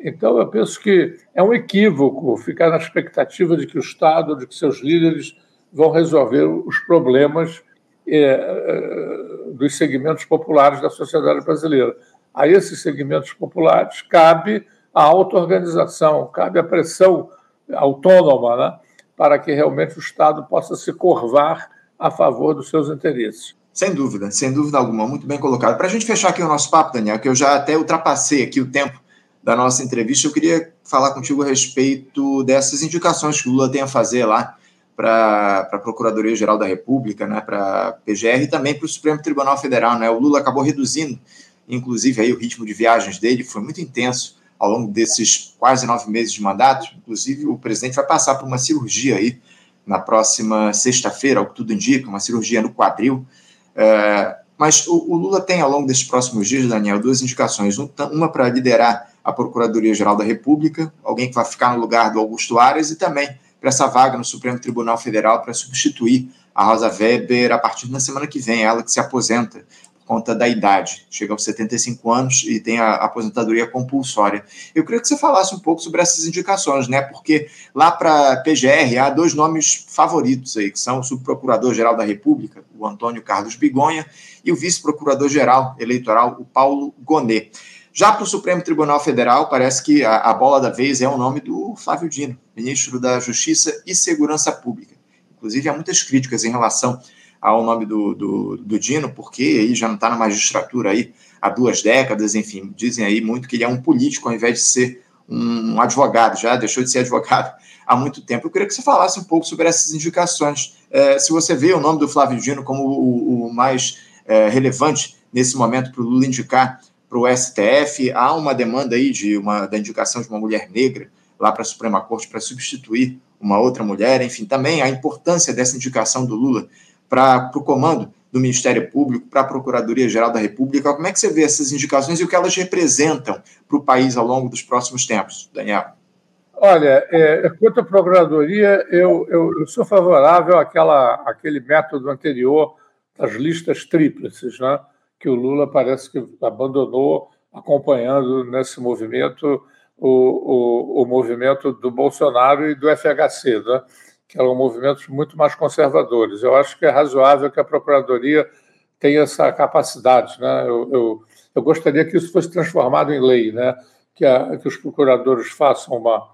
Então, eu penso que é um equívoco ficar na expectativa de que o Estado, de que seus líderes vão resolver os problemas é, é, dos segmentos populares da sociedade brasileira. A esses segmentos populares cabe a auto-organização, cabe a pressão autônoma né, para que realmente o Estado possa se curvar a favor dos seus interesses. Sem dúvida, sem dúvida alguma, muito bem colocado. Para a gente fechar aqui o nosso papo, Daniel, que eu já até ultrapassei aqui o tempo da nossa entrevista, eu queria falar contigo a respeito dessas indicações que o Lula tem a fazer lá para a Procuradoria-Geral da República, né, para a PGR e também para o Supremo Tribunal Federal. Né? O Lula acabou reduzindo, inclusive, aí, o ritmo de viagens dele, foi muito intenso ao longo desses quase nove meses de mandato. Inclusive, o presidente vai passar por uma cirurgia aí na próxima sexta-feira, ao que tudo indica, uma cirurgia no quadril. É, mas o, o, Lula tem, ao longo desses próximos dias, Daniel, duas indicações. Uma para liderar a Procuradoria-Geral da República, alguém que vai ficar no lugar do Augusto Aras, e também para essa vaga no Supremo Tribunal Federal para substituir a Rosa Weber a partir da semana que vem, ela que se aposenta conta da idade, chega aos 75 anos e tem a aposentadoria compulsória. Eu queria que você falasse um pouco sobre essas indicações, né? Porque lá para PGR há dois nomes favoritos aí, que são o subprocurador-geral da República, o Antônio Carlos Bigonha, e o vice-procurador-geral eleitoral, o Paulo Gonet. Já para o Supremo Tribunal Federal, parece que a, a bola da vez é o nome do Flávio Dino, ministro da Justiça e Segurança Pública. Inclusive, há muitas críticas em relação ao nome do, do, do Dino, porque ele já não está na magistratura aí há duas décadas, enfim, dizem aí muito que ele é um político ao invés de ser um advogado, já deixou de ser advogado há muito tempo. Eu queria que você falasse um pouco sobre essas indicações. É, se você vê o nome do Flávio Dino como o, o mais é, relevante nesse momento para o Lula indicar para o STF, há uma demanda aí de uma, da indicação de uma mulher negra lá para a Suprema Corte para substituir uma outra mulher, enfim, também a importância dessa indicação do Lula para o comando do Ministério Público, para a Procuradoria-Geral da República. Como é que você vê essas indicações e o que elas representam para o país ao longo dos próximos tempos, Daniel? Olha, é, quanto à Procuradoria, eu, eu, eu, sou favorável àquela, àquele método anterior das listas tríplices, né? Que o Lula parece que abandonou, acompanhando nesse movimento o, o, o movimento do Bolsonaro e do FHC. Né? que eram movimentos muito mais conservadores. Eu acho que é razoável que a Procuradoria tenha essa capacidade. Né? Eu, eu, eu gostaria que isso fosse transformado em lei, né? que, a, que os procuradores façam uma,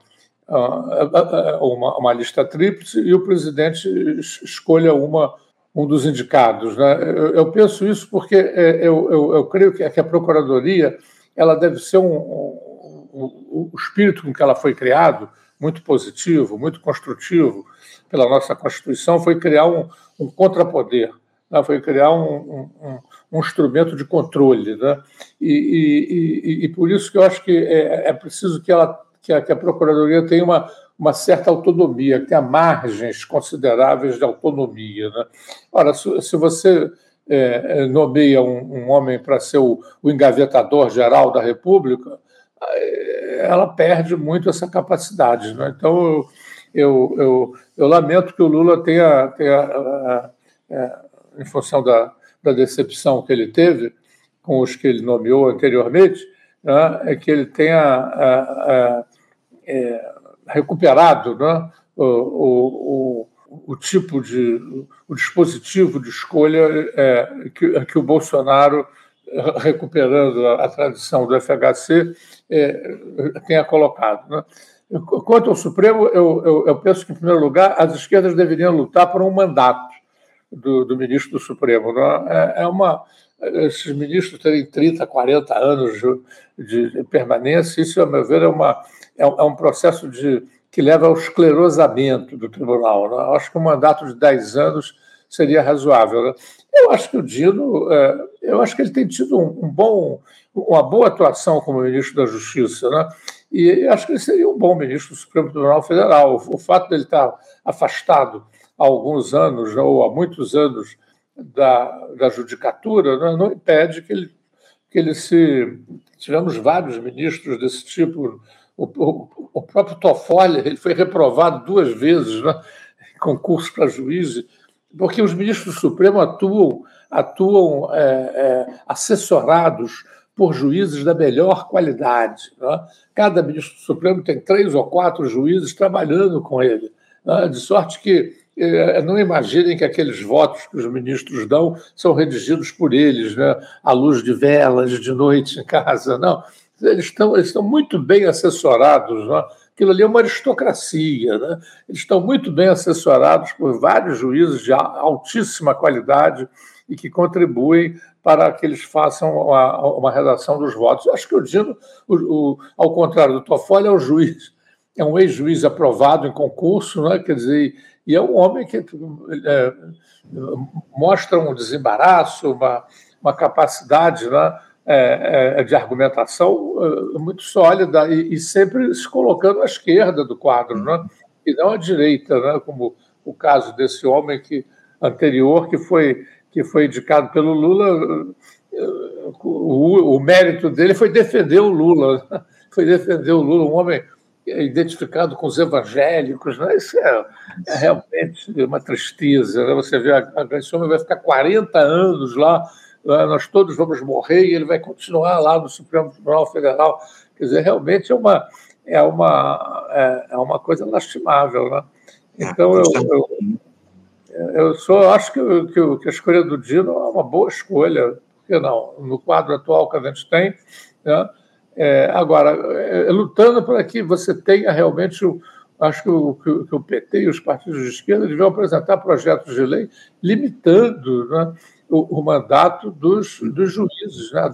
uma, uma lista tríplice e o presidente escolha uma, um dos indicados. Né? Eu, eu penso isso porque é, eu, eu, eu creio que a Procuradoria ela deve ser um, um, um, o espírito com que ela foi criado muito positivo, muito construtivo pela nossa Constituição, foi criar um, um contrapoder, né? foi criar um, um, um, instrumento de controle. Né? E, e, e, e, por isso que eu acho que é, é preciso que, ela, que, a, que a Procuradoria tenha uma, uma certa autonomia, que tenha margens consideráveis de autonomia. Né? Ora, se, você é, nomeia um, um homem para ser o, o engavetador geral da República, ela perde muito essa capacidade. Né? Então, eu, eu, eu, lamento que o Lula tenha, tenha em função da, da decepção que ele teve com os que ele nomeou anteriormente, né, é que ele tenha é, recuperado né, o, o, o, tipo de o dispositivo de escolha é, que, que o Bolsonaro recuperando a, a tradição do FHC é, tenha colocado. Né? Quanto ao Supremo, eu, eu, eu, penso que, em primeiro lugar, as esquerdas deveriam lutar por um mandato do, do ministro do Supremo. Né? É, é, uma, esses ministros terem 30, 40 anos de, de permanência, isso, a meu ver, é, uma, é, é um processo de, que leva ao esclerosamento do tribunal. Né? Acho que um mandato de 10 anos seria razoável. Né? Eu acho que o Dino, é, eu acho que ele tem tido um, bom, uma boa atuação como ministro da Justiça, né? E acho que ele seria um bom ministro do Supremo Tribunal Federal. O fato dele estar afastado há alguns anos ou há muitos anos da, da judicatura né, não impede que ele, que ele se. Tivemos vários ministros desse tipo. O, o, próprio Toffoli ele foi reprovado duas vezes né, em concurso para juiz porque os ministros do Supremo atuam, atuam é, é, assessorados por juízes da melhor qualidade. Né? Cada ministro do Supremo tem três ou quatro juízes trabalhando com ele, né? de sorte que é, não imaginem que aqueles votos que os ministros dão são redigidos por eles, né? à luz de velas, de noite em casa. Não, eles estão, eles estão muito bem assessorados. Né? Aquilo ali é uma aristocracia. Né? Eles estão muito bem assessorados por vários juízes de altíssima qualidade e que contribuem para que eles façam uma, uma redação dos votos. Eu acho que o Dino, o, o, ao contrário do Toffoli, é um juiz, é um ex-juiz aprovado em concurso, né? quer dizer, e é um homem que é, mostra um desembaraço, uma, uma capacidade né? É, é, de argumentação é, muito sólida e, e, sempre se colocando à esquerda do quadro, né? e não à direita, né? como o caso desse homem que anterior que foi que foi indicado pelo Lula, o, o mérito dele foi defender o Lula, foi defender o Lula, um homem identificado com os evangélicos, né? isso é, é realmente uma tristeza. Né? Você vê, a, esse homem vai ficar 40 anos lá, né? Nós todos vamos morrer e ele vai continuar lá no Supremo Tribunal Federal. Quer dizer, realmente é uma, é uma, é, é uma coisa lastimável. Né? Então, eu, eu, eu só acho que, que, que, a escolha do Dino é uma boa escolha, porque não, no quadro atual que a gente tem. Né? É, agora, é, lutando para que você tenha realmente. O, acho que o, que o, PT e os partidos de esquerda deviam apresentar projetos de lei limitando né, o, o, mandato dos, dos juízes. Né?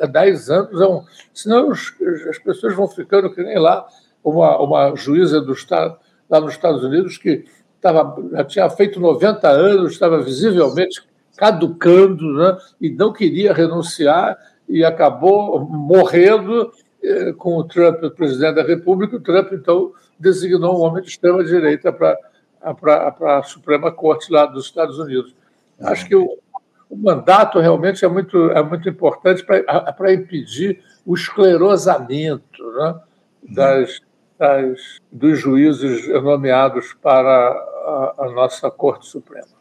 Há 10 anos, é um, senão os, as pessoas vão ficando que nem lá uma, uma juíza do Estado, lá nos Estados Unidos que estava, já tinha feito 90 anos, estava visivelmente caducando né, e não queria renunciar e acabou morrendo eh, com o Trump, o presidente da República. O Trump, então, designou um homem de extrema-direita para a Suprema Corte lá dos Estados Unidos. Acho que o, o mandato realmente é muito, é muito importante para impedir o esclerosamento né, das, das, dos juízes nomeados para a, a nossa Corte Suprema.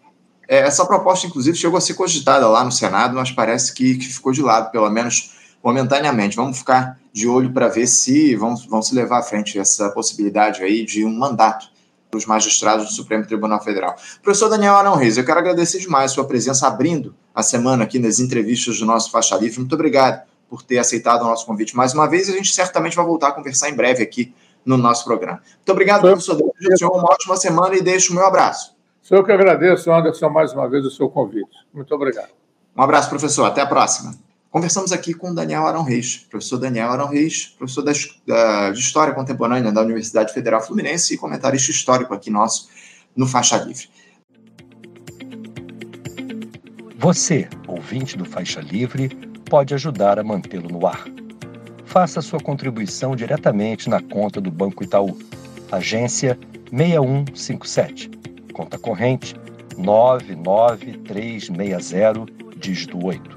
É, essa proposta, inclusive, chegou a ser cogitada lá no Senado, mas parece que, que ficou de lado, pelo menos momentaneamente. Vamos ficar de olho para ver se vão, vão se levar à frente essa possibilidade aí de um mandato os magistrados do Supremo Tribunal Federal. Professor Daniel Arão Reis, eu quero agradecer demais a sua presença abrindo a semana aqui nas entrevistas do nosso Faixa Livre. Muito obrigado por ter aceitado o nosso convite mais uma vez. A gente certamente vai voltar a conversar em breve aqui no nosso programa. Muito obrigado, professor. Desejo uma ótima semana e deixo o meu abraço. Sou eu que agradeço, Anderson, mais uma vez o seu convite. Muito obrigado. Um abraço, professor. Até a próxima. Conversamos aqui com Daniel Arão Reis, professor Daniel Arão Reis, professor da, da, de História Contemporânea da Universidade Federal Fluminense e comentarista histórico aqui nosso no Faixa Livre. Você, ouvinte do Faixa Livre, pode ajudar a mantê-lo no ar. Faça sua contribuição diretamente na conta do Banco Itaú, agência 6157 conta corrente 99360, dígito 8.